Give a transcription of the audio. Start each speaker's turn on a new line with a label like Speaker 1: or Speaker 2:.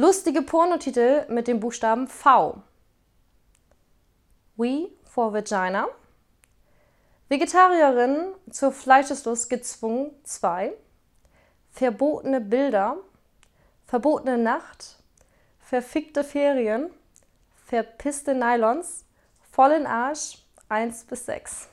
Speaker 1: Lustige Pornotitel mit dem Buchstaben V. We for Vagina. Vegetarierin zur Fleischeslust gezwungen 2. Verbotene Bilder. Verbotene Nacht. Verfickte Ferien. Verpisste Nylons. Vollen Arsch 1 bis 6.